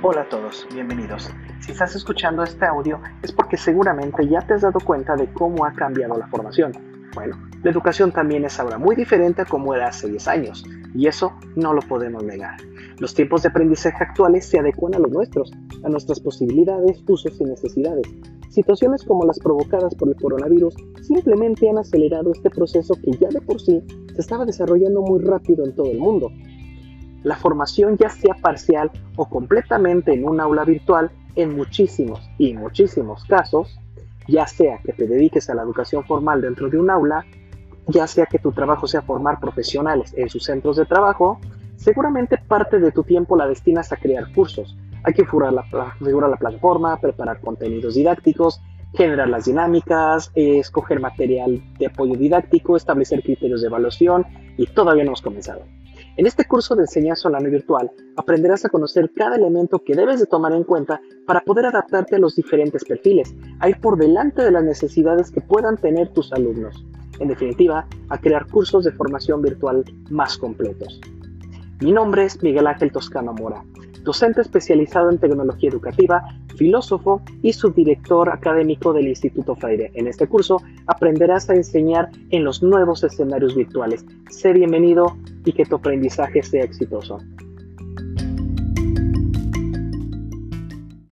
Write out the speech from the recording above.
Hola a todos, bienvenidos. Si estás escuchando este audio es porque seguramente ya te has dado cuenta de cómo ha cambiado la formación. Bueno, la educación también es ahora muy diferente a como era hace 10 años, y eso no lo podemos negar. Los tiempos de aprendizaje actuales se adecuan a los nuestros, a nuestras posibilidades, usos y necesidades. Situaciones como las provocadas por el coronavirus simplemente han acelerado este proceso que ya de por sí se estaba desarrollando muy rápido en todo el mundo la formación ya sea parcial o completamente en un aula virtual, en muchísimos y muchísimos casos, ya sea que te dediques a la educación formal dentro de un aula, ya sea que tu trabajo sea formar profesionales en sus centros de trabajo, seguramente parte de tu tiempo la destinas a crear cursos. Hay que configurar la, la plataforma, preparar contenidos didácticos, generar las dinámicas, escoger material de apoyo didáctico, establecer criterios de evaluación y todavía no hemos comenzado. En este curso de enseñanza online virtual aprenderás a conocer cada elemento que debes de tomar en cuenta para poder adaptarte a los diferentes perfiles, a ir por delante de las necesidades que puedan tener tus alumnos. En definitiva, a crear cursos de formación virtual más completos. Mi nombre es Miguel Ángel Toscano Mora, docente especializado en tecnología educativa, filósofo y subdirector académico del Instituto Freire. En este curso aprenderás a enseñar en los nuevos escenarios virtuales. Sé bienvenido y que tu aprendizaje sea exitoso.